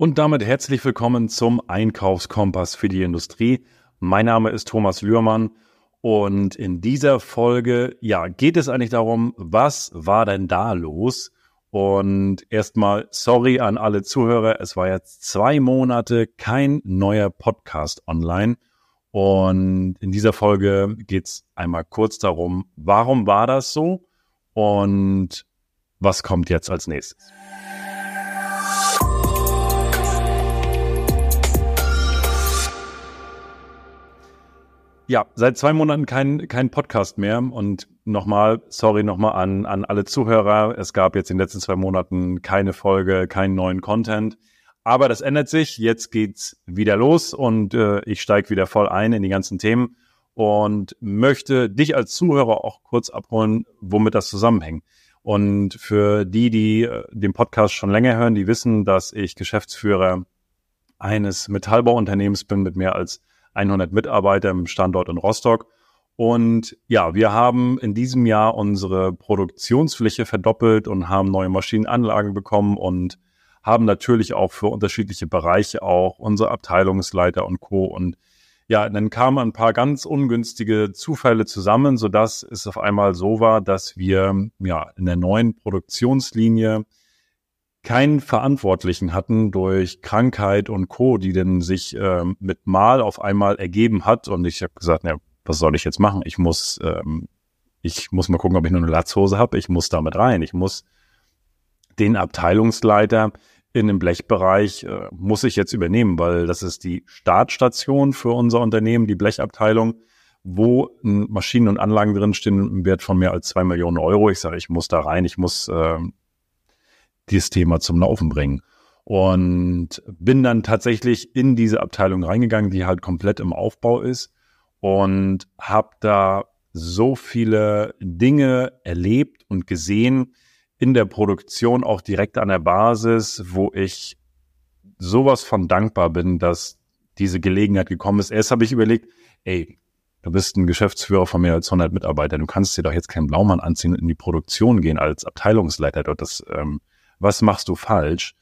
Und damit herzlich willkommen zum Einkaufskompass für die Industrie. Mein Name ist Thomas Lührmann und in dieser Folge, ja, geht es eigentlich darum, was war denn da los? Und erstmal sorry an alle Zuhörer. Es war jetzt zwei Monate kein neuer Podcast online. Und in dieser Folge geht es einmal kurz darum, warum war das so und was kommt jetzt als nächstes. Ja, seit zwei Monaten kein, kein Podcast mehr. Und nochmal, sorry nochmal an, an alle Zuhörer. Es gab jetzt in den letzten zwei Monaten keine Folge, keinen neuen Content. Aber das ändert sich. Jetzt geht's wieder los und äh, ich steige wieder voll ein in die ganzen Themen und möchte dich als Zuhörer auch kurz abholen, womit das zusammenhängt. Und für die, die äh, den Podcast schon länger hören, die wissen, dass ich Geschäftsführer eines Metallbauunternehmens bin mit mehr als 100 Mitarbeiter im Standort in Rostock. Und ja, wir haben in diesem Jahr unsere Produktionsfläche verdoppelt und haben neue Maschinenanlagen bekommen und haben natürlich auch für unterschiedliche Bereiche auch unsere Abteilungsleiter und Co. Und ja, dann kamen ein paar ganz ungünstige Zufälle zusammen, sodass es auf einmal so war, dass wir ja in der neuen Produktionslinie keinen Verantwortlichen hatten durch Krankheit und Co., die denn sich ähm, mit Mal auf einmal ergeben hat. Und ich habe gesagt, ja, was soll ich jetzt machen? Ich muss, ähm, ich muss mal gucken, ob ich nur eine Latzhose habe. Ich muss damit rein. Ich muss den Abteilungsleiter in dem Blechbereich äh, muss ich jetzt übernehmen, weil das ist die Startstation für unser Unternehmen, die Blechabteilung, wo Maschinen und Anlagen drinstehen im Wert von mehr als zwei Millionen Euro. Ich sage, ich muss da rein, ich muss äh, dieses Thema zum Laufen bringen. Und bin dann tatsächlich in diese Abteilung reingegangen, die halt komplett im Aufbau ist und habe da so viele Dinge erlebt und gesehen in der Produktion, auch direkt an der Basis, wo ich sowas von dankbar bin, dass diese Gelegenheit gekommen ist. Erst habe ich überlegt, ey, du bist ein Geschäftsführer von mehr als 100 Mitarbeitern, du kannst dir doch jetzt keinen Blaumann anziehen und in die Produktion gehen als Abteilungsleiter dort. Das ähm, was machst du falsch?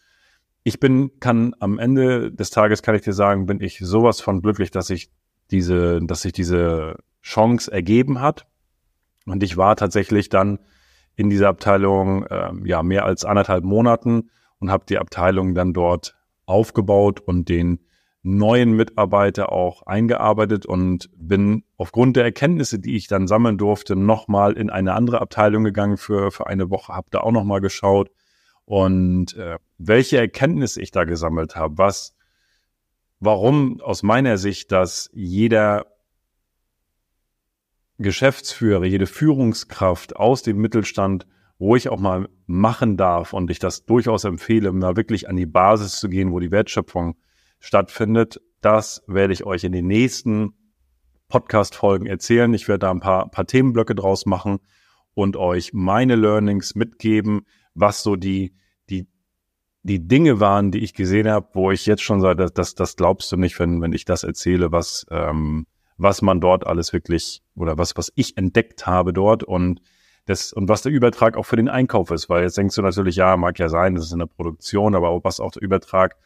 Ich bin, kann am Ende des Tages kann ich dir sagen, bin ich sowas von glücklich, dass ich diese, dass sich diese Chance ergeben hat. Und ich war tatsächlich dann in dieser Abteilung ähm, ja mehr als anderthalb Monaten und habe die Abteilung dann dort aufgebaut und den neuen Mitarbeiter auch eingearbeitet und bin aufgrund der Erkenntnisse, die ich dann sammeln durfte, nochmal in eine andere Abteilung gegangen für, für eine Woche, habe da auch nochmal geschaut, und äh, welche Erkenntnisse ich da gesammelt habe, was, warum aus meiner Sicht, dass jeder Geschäftsführer, jede Führungskraft aus dem Mittelstand ruhig auch mal machen darf und ich das durchaus empfehle, mal wirklich an die Basis zu gehen, wo die Wertschöpfung stattfindet. Das werde ich euch in den nächsten Podcast-Folgen erzählen. Ich werde da ein paar, paar Themenblöcke draus machen und euch meine Learnings mitgeben, was so die, die, die Dinge waren, die ich gesehen habe, wo ich jetzt schon sage, das, das glaubst du nicht, wenn, wenn ich das erzähle, was, ähm, was man dort alles wirklich oder was, was ich entdeckt habe dort und das, und was der Übertrag auch für den Einkauf ist, weil jetzt denkst du natürlich, ja, mag ja sein, das ist in der Produktion, aber was auch der Übertrag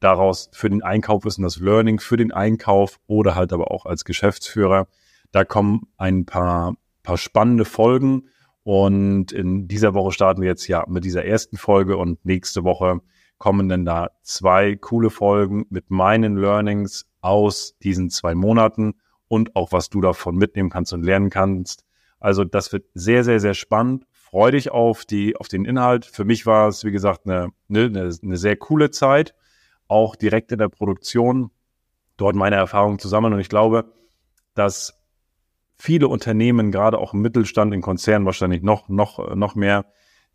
daraus für den Einkauf ist und das Learning für den Einkauf oder halt aber auch als Geschäftsführer, da kommen ein paar, paar spannende Folgen und in dieser Woche starten wir jetzt ja mit dieser ersten Folge und nächste Woche kommen dann da zwei coole Folgen mit meinen Learnings aus diesen zwei Monaten und auch was du davon mitnehmen kannst und lernen kannst. Also das wird sehr, sehr, sehr spannend. Freu dich auf die, auf den Inhalt. Für mich war es, wie gesagt, eine, eine, eine sehr coole Zeit. Auch direkt in der Produktion. Dort meine Erfahrungen zusammen. Und ich glaube, dass viele Unternehmen, gerade auch im Mittelstand, in Konzernen wahrscheinlich noch, noch, noch mehr,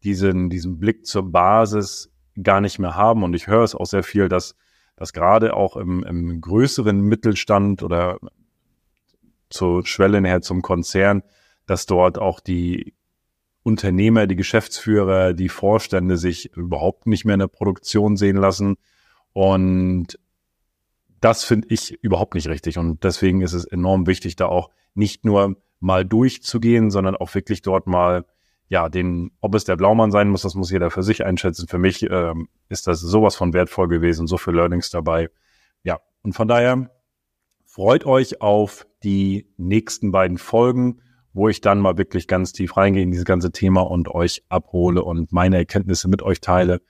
diesen, diesen Blick zur Basis gar nicht mehr haben. Und ich höre es auch sehr viel, dass, dass gerade auch im, im größeren Mittelstand oder zur Schwelle näher zum Konzern, dass dort auch die Unternehmer, die Geschäftsführer, die Vorstände sich überhaupt nicht mehr in der Produktion sehen lassen. Und das finde ich überhaupt nicht richtig. Und deswegen ist es enorm wichtig, da auch nicht nur mal durchzugehen, sondern auch wirklich dort mal ja, den, ob es der Blaumann sein muss, das muss jeder für sich einschätzen. Für mich ähm, ist das sowas von wertvoll gewesen, so viele Learnings dabei. Ja, und von daher freut euch auf die nächsten beiden Folgen, wo ich dann mal wirklich ganz tief reingehe in dieses ganze Thema und euch abhole und meine Erkenntnisse mit euch teile.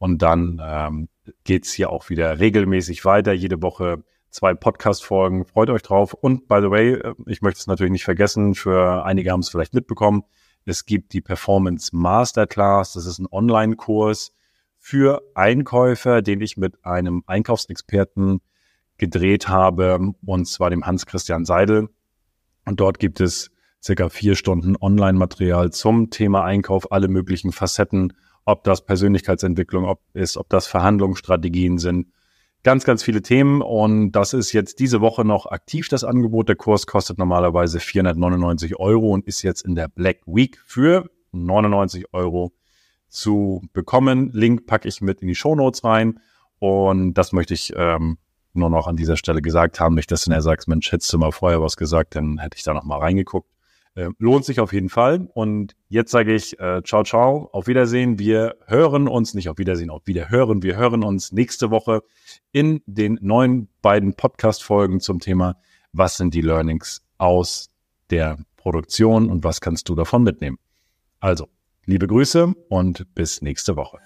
Und dann ähm, geht's hier auch wieder regelmäßig weiter. Jede Woche zwei Podcast-Folgen. Freut euch drauf. Und by the way, äh, ich möchte es natürlich nicht vergessen, für einige haben es vielleicht mitbekommen. Es gibt die Performance Masterclass. Das ist ein Online-Kurs für Einkäufer, den ich mit einem Einkaufsexperten gedreht habe, und zwar dem Hans-Christian Seidel. Und dort gibt es circa vier Stunden Online-Material zum Thema Einkauf, alle möglichen Facetten, ob das Persönlichkeitsentwicklung ob ist, ob das Verhandlungsstrategien sind, ganz, ganz viele Themen und das ist jetzt diese Woche noch aktiv, das Angebot. Der Kurs kostet normalerweise 499 Euro und ist jetzt in der Black Week für 99 Euro zu bekommen. Link packe ich mit in die Show Notes rein und das möchte ich ähm, nur noch an dieser Stelle gesagt haben. Nicht, dass du sagst, Mensch, hättest du mal vorher was gesagt, dann hätte ich da noch mal reingeguckt. Äh, lohnt sich auf jeden Fall. Und jetzt sage ich äh, ciao, ciao, auf Wiedersehen. Wir hören uns, nicht auf Wiedersehen, auf Wiederhören. Wir hören uns nächste Woche in den neuen beiden Podcast-Folgen zum Thema, was sind die Learnings aus der Produktion und was kannst du davon mitnehmen. Also, liebe Grüße und bis nächste Woche.